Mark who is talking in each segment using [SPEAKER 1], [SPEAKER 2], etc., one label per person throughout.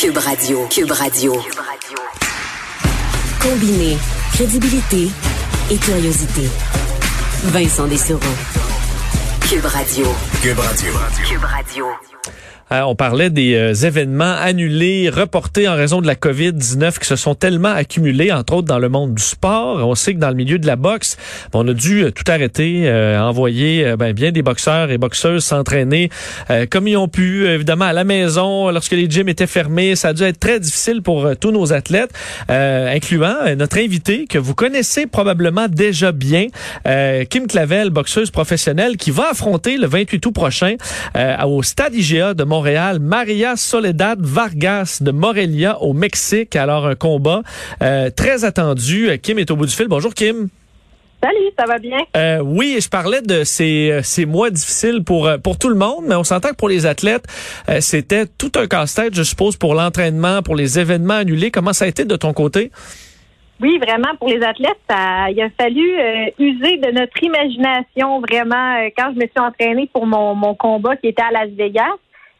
[SPEAKER 1] Cube Radio. Cube Radio. Combiner crédibilité et curiosité. Vincent Dessereau. Cube Radio.
[SPEAKER 2] Cube Radio.
[SPEAKER 1] Cube Radio.
[SPEAKER 3] Euh, on parlait des euh, événements annulés, reportés en raison de la COVID-19 qui se sont tellement accumulés, entre autres dans le monde du sport. On sait que dans le milieu de la boxe, on a dû euh, tout arrêter, envoyer ben, bien des boxeurs et boxeuses s'entraîner comme ils ont pu, évidemment à la maison, lorsque les gyms étaient fermés. Ça a dû être très difficile pour tous nos athlètes, incluant notre invité que vous connaissez probablement déjà bien, Kim Clavel, boxeuse professionnelle, qui va affronter le 28 août prochain au Stade IGA de Montréal Montréal, Maria Soledad Vargas de Morelia au Mexique. Alors, un combat euh, très attendu. Kim est au bout du fil. Bonjour, Kim.
[SPEAKER 4] Salut, ça va bien?
[SPEAKER 3] Euh, oui, je parlais de ces, euh, ces mois difficiles pour, pour tout le monde, mais on s'entend que pour les athlètes, c'était tout un casse-tête, je suppose, pour l'entraînement, pour les événements annulés. Comment ça a été de ton côté?
[SPEAKER 4] Oui, vraiment, pour les athlètes, ça, il a fallu user de notre imagination, vraiment, quand je me suis entraînée pour mon, mon combat qui était à Las Vegas.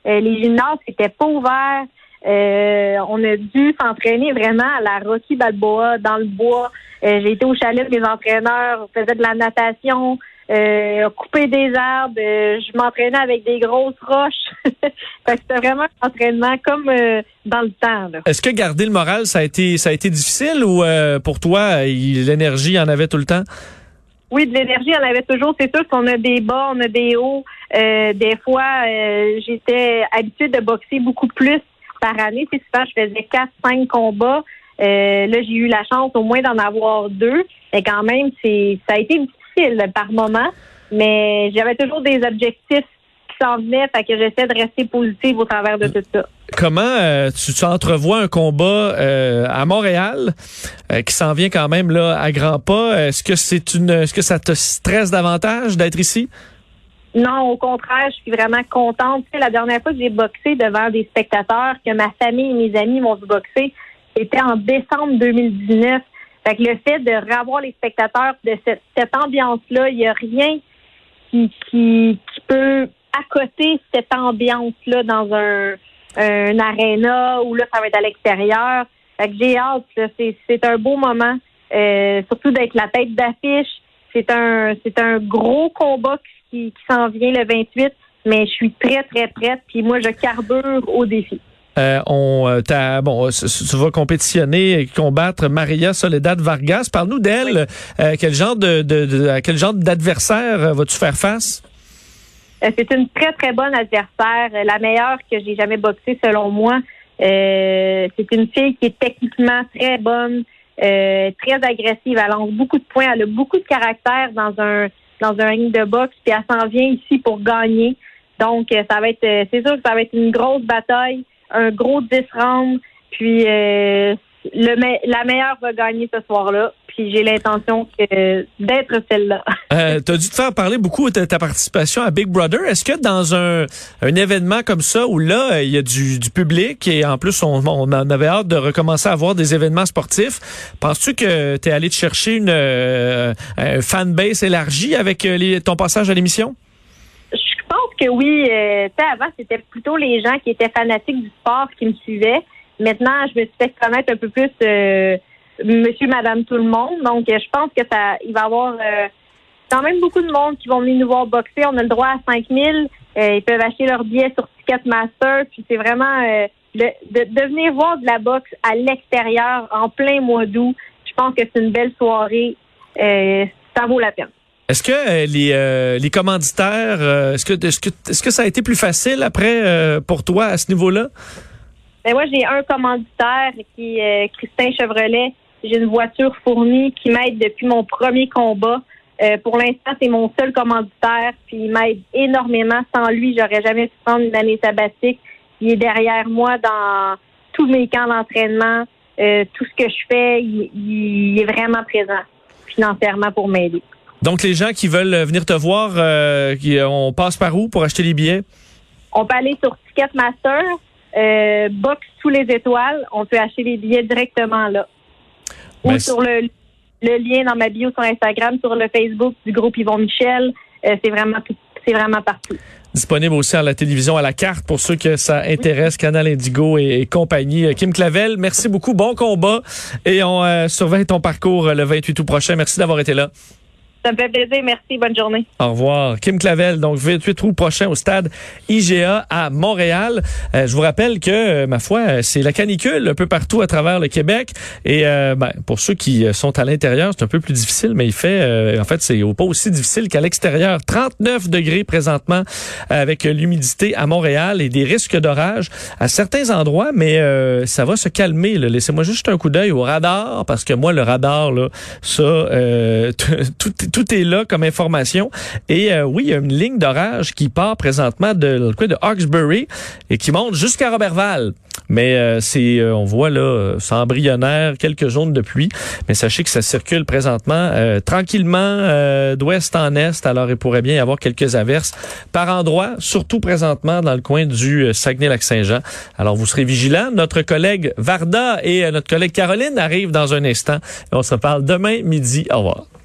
[SPEAKER 4] Euh, les gymnases n'étaient pas ouverts. Euh, on a dû s'entraîner vraiment à la Rocky Balboa dans le bois. Euh, j'ai été au chalet des entraîneurs, on faisait de la natation, euh, couper des arbres. je m'entraînais avec des grosses roches. c'était vraiment un entraînement comme dans le temps.
[SPEAKER 3] Est-ce que garder le moral, ça a été ça a été difficile ou pour toi, l'énergie en avait tout le temps?
[SPEAKER 4] Oui, de l'énergie, on avait toujours. C'est sûr qu'on a des bas, on a des hauts. Euh, des fois, euh, j'étais habituée de boxer beaucoup plus par année. C'est souvent, je faisais quatre, cinq combats. Euh, là, j'ai eu la chance au moins d'en avoir deux. Et quand même, c'est ça a été difficile par moment. Mais j'avais toujours des objectifs s'en venait, fait que j'essaie de rester positive au travers de tout ça.
[SPEAKER 3] Comment euh, tu, tu, entrevois un combat euh, à Montréal euh, qui s'en vient quand même là à grands pas? Est-ce que c'est une, est-ce que ça te stresse davantage d'être ici?
[SPEAKER 4] Non, au contraire, je suis vraiment contente. Tu sais, la dernière fois que j'ai boxé devant des spectateurs, que ma famille et mes amis m'ont vu boxer, c'était en décembre 2019. Fait que le fait de revoir les spectateurs de cette, cette ambiance-là, il n'y a rien qui, qui, qui peut à côté cette ambiance-là dans un, un aréna où là, ça va être à l'extérieur. Fait que j'ai hâte, c'est un beau moment. Euh, surtout d'être la tête d'affiche. C'est un c'est un gros combat qui, qui s'en vient le 28, mais je suis très, très prête. Puis moi, je carbure au défi.
[SPEAKER 3] Euh, on, euh, bon, tu vas compétitionner et combattre Maria Soledad Vargas. Parle-nous d'elle. Euh, quel genre de, de, de, à quel genre d'adversaire vas-tu faire face?
[SPEAKER 4] Euh, c'est une très, très bonne adversaire, la meilleure que j'ai jamais boxée selon moi. Euh, c'est une fille qui est techniquement très bonne, euh, très agressive. Elle lance beaucoup de points, elle a beaucoup de caractère dans un dans un ring de boxe, puis elle s'en vient ici pour gagner. Donc, ça va être, c'est sûr que ça va être une grosse bataille, un gros 10 rounds, puis le, la meilleure va gagner ce soir-là j'ai l'intention d'être celle-là.
[SPEAKER 3] euh, tu as dû te faire parler beaucoup de ta participation à Big Brother. Est-ce que dans un, un événement comme ça, où là, il y a du, du public et en plus, on, on, en avait hâte de recommencer à avoir des événements sportifs, penses-tu que tu es allé te chercher une euh, un fanbase élargie avec euh, les, ton passage à l'émission?
[SPEAKER 4] Je pense que oui. Euh, avant, c'était plutôt les gens qui étaient fanatiques du sport qui me suivaient. Maintenant, je me suis fait connaître un peu plus euh, monsieur, madame, tout le monde. Donc, euh, je pense que ça, il va y avoir euh, quand même beaucoup de monde qui vont venir nous voir boxer. On a le droit à 5 000. Euh, ils peuvent acheter leur billet sur Ticketmaster. Puis c'est vraiment de, de venir voir de la boxe à l'extérieur en plein mois d'août. Je pense que c'est une belle soirée. ça vaut la peine.
[SPEAKER 3] Est-ce que les, les commanditaires, est-ce que est-ce que est-ce que ça a été plus facile après pour toi à ce niveau-là?
[SPEAKER 4] Ben moi, j'ai un commanditaire qui est Christin Chevrolet, j'ai une voiture fournie qui m'aide depuis mon premier combat. Euh, pour l'instant, c'est mon seul commanditaire, puis il m'aide énormément. Sans lui, j'aurais jamais pu prendre une année sabbatique. Il est derrière moi dans tous mes camps d'entraînement, euh, tout ce que je fais, il, est vraiment présent financièrement pour m'aider.
[SPEAKER 3] Donc, les gens qui veulent venir te voir, euh, on passe par où pour acheter les billets?
[SPEAKER 4] On peut aller sur Ticketmaster, Box sous les étoiles. On peut acheter les billets directement là ou sur le, le lien dans ma bio sur Instagram, sur le Facebook du groupe Yvon Michel. Euh, c'est vraiment c'est vraiment partout.
[SPEAKER 3] Disponible aussi à la télévision à la carte pour ceux que ça intéresse, Canal Indigo et, compagnie. Kim Clavel, merci beaucoup, bon combat et on surveille ton parcours le 28 août prochain. Merci d'avoir été là.
[SPEAKER 4] Ça me fait plaisir. Merci. Bonne journée.
[SPEAKER 3] Au revoir. Kim Clavel, donc 28 août prochain au stade IGA à Montréal. Euh, je vous rappelle que, euh, ma foi, euh, c'est la canicule un peu partout à travers le Québec. Et ben, pour ceux qui sont à l'intérieur, c'est un peu plus difficile, mais il fait, en fait, c'est pas aussi difficile qu'à l'extérieur. 39 degrés présentement avec l'humidité à Montréal et des risques d'orage à certains endroits, mais ça va se calmer. Laissez-moi juste un coup d'œil au radar, parce que moi, le radar, là, ça, tout tout est là comme information. Et euh, oui, il y a une ligne d'orage qui part présentement de, de Hawkesbury et qui monte jusqu'à Robertval. Mais euh, c'est, euh, on voit là, c'est embryonnaire, quelques zones de pluie. Mais sachez que ça circule présentement tranquillement d'ouest en est. Alors il pourrait bien y avoir quelques averses par endroit, surtout présentement dans le coin du Saguenay-Lac-Saint-Jean. Alors vous serez vigilants. Notre collègue Varda et notre collègue Caroline arrivent dans un instant. on se parle demain midi. Au revoir.